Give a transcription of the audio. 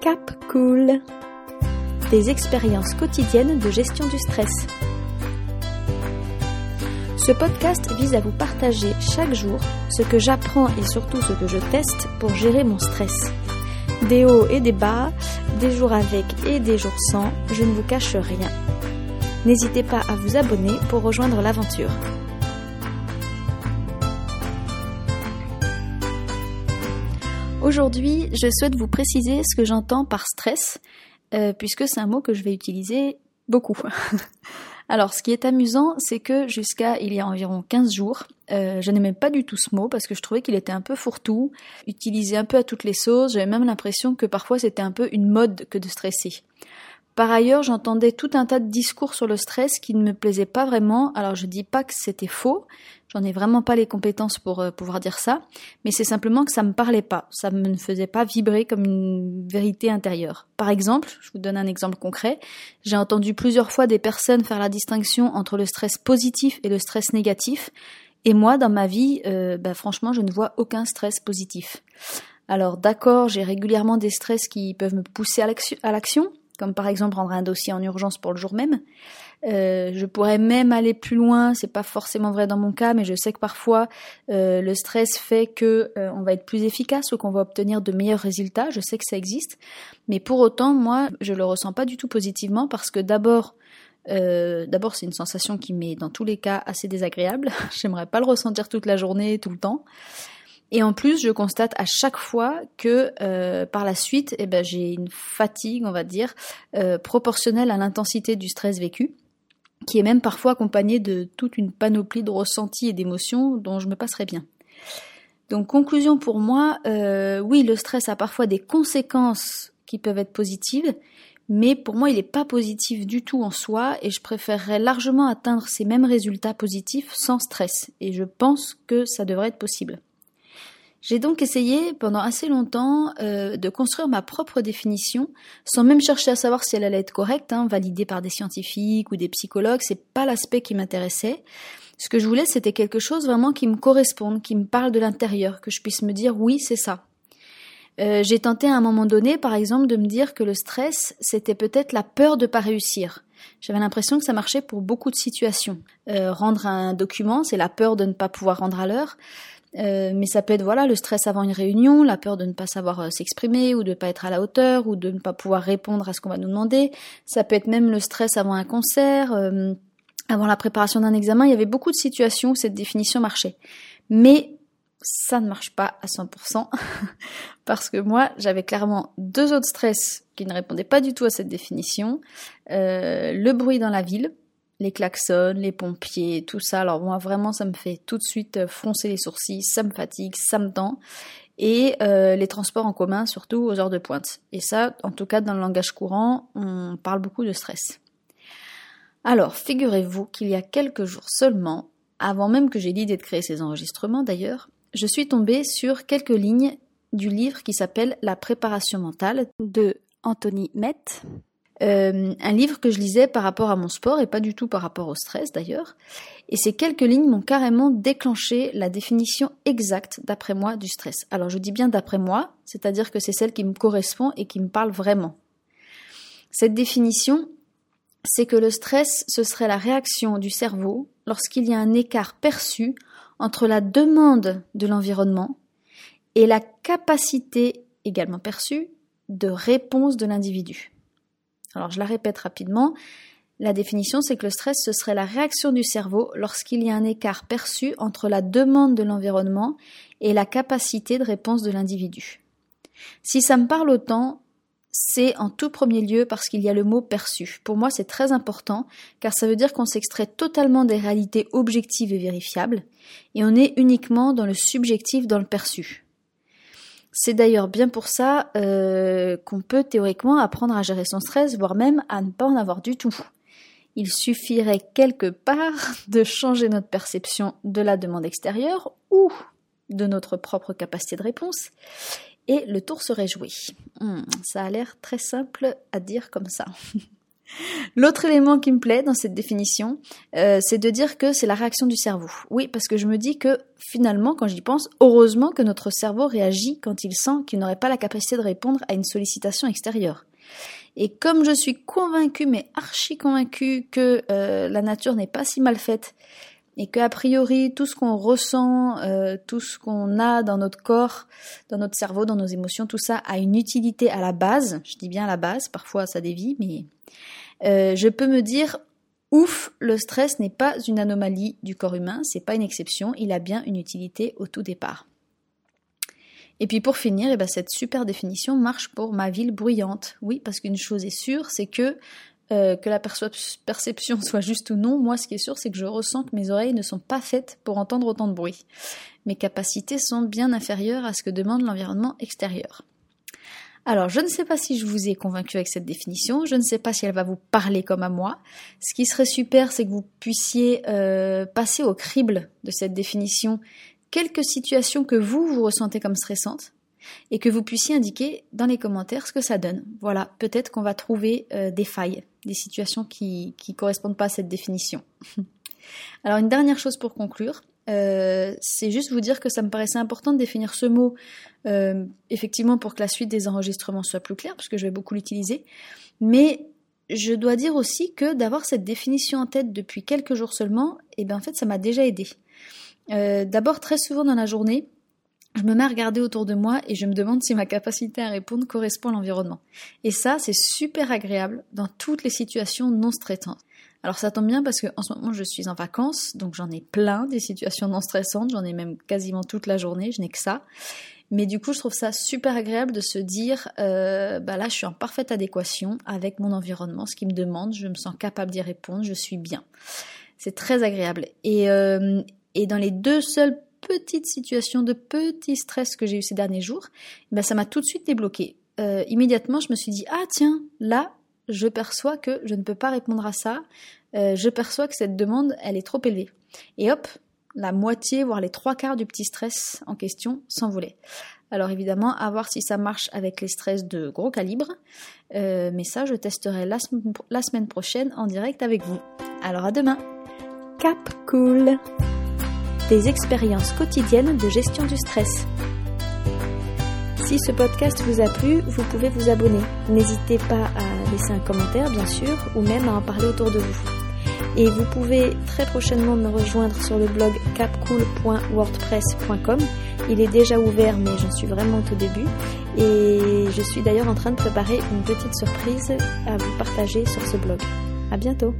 Cap Cool. Des expériences quotidiennes de gestion du stress. Ce podcast vise à vous partager chaque jour ce que j'apprends et surtout ce que je teste pour gérer mon stress. Des hauts et des bas, des jours avec et des jours sans, je ne vous cache rien. N'hésitez pas à vous abonner pour rejoindre l'aventure. Aujourd'hui, je souhaite vous préciser ce que j'entends par stress, euh, puisque c'est un mot que je vais utiliser beaucoup. Alors, ce qui est amusant, c'est que jusqu'à il y a environ 15 jours, euh, je n'aimais pas du tout ce mot parce que je trouvais qu'il était un peu fourre-tout, utilisé un peu à toutes les sauces. J'avais même l'impression que parfois c'était un peu une mode que de stresser. Par ailleurs, j'entendais tout un tas de discours sur le stress qui ne me plaisaient pas vraiment. Alors je dis pas que c'était faux, j'en ai vraiment pas les compétences pour euh, pouvoir dire ça, mais c'est simplement que ça me parlait pas, ça me faisait pas vibrer comme une vérité intérieure. Par exemple, je vous donne un exemple concret, j'ai entendu plusieurs fois des personnes faire la distinction entre le stress positif et le stress négatif, et moi dans ma vie, euh, bah, franchement, je ne vois aucun stress positif. Alors d'accord, j'ai régulièrement des stress qui peuvent me pousser à l'action, comme par exemple rendre un dossier en urgence pour le jour même. Euh, je pourrais même aller plus loin, c'est pas forcément vrai dans mon cas, mais je sais que parfois euh, le stress fait que euh, on va être plus efficace ou qu'on va obtenir de meilleurs résultats. Je sais que ça existe, mais pour autant, moi, je le ressens pas du tout positivement parce que d'abord, d'abord c'est une sensation qui m'est dans tous les cas assez désagréable. J'aimerais pas le ressentir toute la journée, tout le temps. Et en plus, je constate à chaque fois que euh, par la suite, eh ben, j'ai une fatigue, on va dire, euh, proportionnelle à l'intensité du stress vécu, qui est même parfois accompagnée de toute une panoplie de ressentis et d'émotions dont je me passerai bien. Donc conclusion pour moi, euh, oui, le stress a parfois des conséquences qui peuvent être positives, mais pour moi, il n'est pas positif du tout en soi, et je préférerais largement atteindre ces mêmes résultats positifs sans stress, et je pense que ça devrait être possible. J'ai donc essayé pendant assez longtemps euh, de construire ma propre définition, sans même chercher à savoir si elle allait être correcte, hein, validée par des scientifiques ou des psychologues. C'est pas l'aspect qui m'intéressait. Ce que je voulais, c'était quelque chose vraiment qui me corresponde, qui me parle de l'intérieur, que je puisse me dire oui, c'est ça. Euh, j'ai tenté à un moment donné, par exemple, de me dire que le stress, c'était peut-être la peur de pas réussir. J'avais l'impression que ça marchait pour beaucoup de situations. Euh, rendre un document, c'est la peur de ne pas pouvoir rendre à l'heure. Euh, mais ça peut être voilà le stress avant une réunion, la peur de ne pas savoir euh, s'exprimer ou de ne pas être à la hauteur ou de ne pas pouvoir répondre à ce qu'on va nous demander. Ça peut être même le stress avant un concert, euh, avant la préparation d'un examen. Il y avait beaucoup de situations où cette définition marchait. Mais ça ne marche pas à 100% parce que moi j'avais clairement deux autres stress qui ne répondaient pas du tout à cette définition. le bruit dans la ville, les klaxons, les pompiers, tout ça. Alors moi vraiment ça me fait tout de suite euh, froncer les sourcils, ça me fatigue, ça me tend. Et euh, les transports en commun surtout aux heures de pointe. Et ça, en tout cas dans le langage courant, on parle beaucoup de stress. Alors, figurez-vous qu'il y a quelques jours seulement, avant même que j'ai l'idée de créer ces enregistrements d'ailleurs, je suis tombée sur quelques lignes du livre qui s'appelle La préparation mentale de Anthony Met, euh, un livre que je lisais par rapport à mon sport et pas du tout par rapport au stress d'ailleurs. Et ces quelques lignes m'ont carrément déclenché la définition exacte, d'après moi, du stress. Alors je dis bien d'après moi, c'est-à-dire que c'est celle qui me correspond et qui me parle vraiment. Cette définition, c'est que le stress, ce serait la réaction du cerveau lorsqu'il y a un écart perçu entre la demande de l'environnement et la capacité également perçue de réponse de l'individu. Alors je la répète rapidement. La définition, c'est que le stress, ce serait la réaction du cerveau lorsqu'il y a un écart perçu entre la demande de l'environnement et la capacité de réponse de l'individu. Si ça me parle autant, c'est en tout premier lieu parce qu'il y a le mot perçu. Pour moi, c'est très important car ça veut dire qu'on s'extrait totalement des réalités objectives et vérifiables et on est uniquement dans le subjectif, dans le perçu. C'est d'ailleurs bien pour ça euh, qu'on peut théoriquement apprendre à gérer son stress, voire même à ne pas en avoir du tout. Il suffirait quelque part de changer notre perception de la demande extérieure ou de notre propre capacité de réponse, et le tour serait joué. Hmm, ça a l'air très simple à dire comme ça. L'autre élément qui me plaît dans cette définition, euh, c'est de dire que c'est la réaction du cerveau. Oui, parce que je me dis que finalement, quand j'y pense, heureusement que notre cerveau réagit quand il sent qu'il n'aurait pas la capacité de répondre à une sollicitation extérieure. Et comme je suis convaincue, mais archi convaincue, que euh, la nature n'est pas si mal faite, et que a priori tout ce qu'on ressent, euh, tout ce qu'on a dans notre corps, dans notre cerveau, dans nos émotions, tout ça a une utilité à la base. Je dis bien à la base, parfois ça dévie, mais euh, je peux me dire ouf, le stress n'est pas une anomalie du corps humain, c'est pas une exception, il a bien une utilité au tout départ. Et puis pour finir, eh ben cette super définition marche pour ma ville bruyante. Oui, parce qu'une chose est sûre, c'est que euh, que la perception soit juste ou non, moi ce qui est sûr c'est que je ressens que mes oreilles ne sont pas faites pour entendre autant de bruit. Mes capacités sont bien inférieures à ce que demande l'environnement extérieur. Alors, je ne sais pas si je vous ai convaincu avec cette définition, je ne sais pas si elle va vous parler comme à moi. Ce qui serait super, c'est que vous puissiez euh, passer au crible de cette définition quelques situations que vous, vous ressentez comme stressantes, et que vous puissiez indiquer dans les commentaires ce que ça donne. Voilà, peut-être qu'on va trouver euh, des failles, des situations qui ne correspondent pas à cette définition. Alors une dernière chose pour conclure, euh, c'est juste vous dire que ça me paraissait important de définir ce mot, euh, effectivement pour que la suite des enregistrements soit plus claire, puisque je vais beaucoup l'utiliser, mais je dois dire aussi que d'avoir cette définition en tête depuis quelques jours seulement, et eh bien en fait ça m'a déjà aidé. D'abord très souvent dans la journée, je me mets à regarder autour de moi et je me demande si ma capacité à répondre correspond à l'environnement. Et ça, c'est super agréable dans toutes les situations non stressantes. Alors ça tombe bien parce que en ce moment je suis en vacances, donc j'en ai plein des situations non stressantes, j'en ai même quasiment toute la journée, je n'ai que ça. Mais du coup, je trouve ça super agréable de se dire, euh, bah là, je suis en parfaite adéquation avec mon environnement, ce qui me demande, je me sens capable d'y répondre, je suis bien. C'est très agréable. Et, euh, et dans les deux seuls petite situation, de petit stress que j'ai eu ces derniers jours, ben ça m'a tout de suite débloqué. Euh, immédiatement, je me suis dit ah tiens, là, je perçois que je ne peux pas répondre à ça. Euh, je perçois que cette demande, elle est trop élevée. Et hop, la moitié, voire les trois quarts du petit stress en question s'envolait. Alors évidemment, à voir si ça marche avec les stress de gros calibre. Euh, mais ça, je testerai la, la semaine prochaine en direct avec vous. Alors à demain. Cap cool des expériences quotidiennes de gestion du stress. Si ce podcast vous a plu, vous pouvez vous abonner. N'hésitez pas à laisser un commentaire, bien sûr, ou même à en parler autour de vous. Et vous pouvez très prochainement me rejoindre sur le blog capcool.wordpress.com. Il est déjà ouvert, mais j'en suis vraiment au début. Et je suis d'ailleurs en train de préparer une petite surprise à vous partager sur ce blog. À bientôt!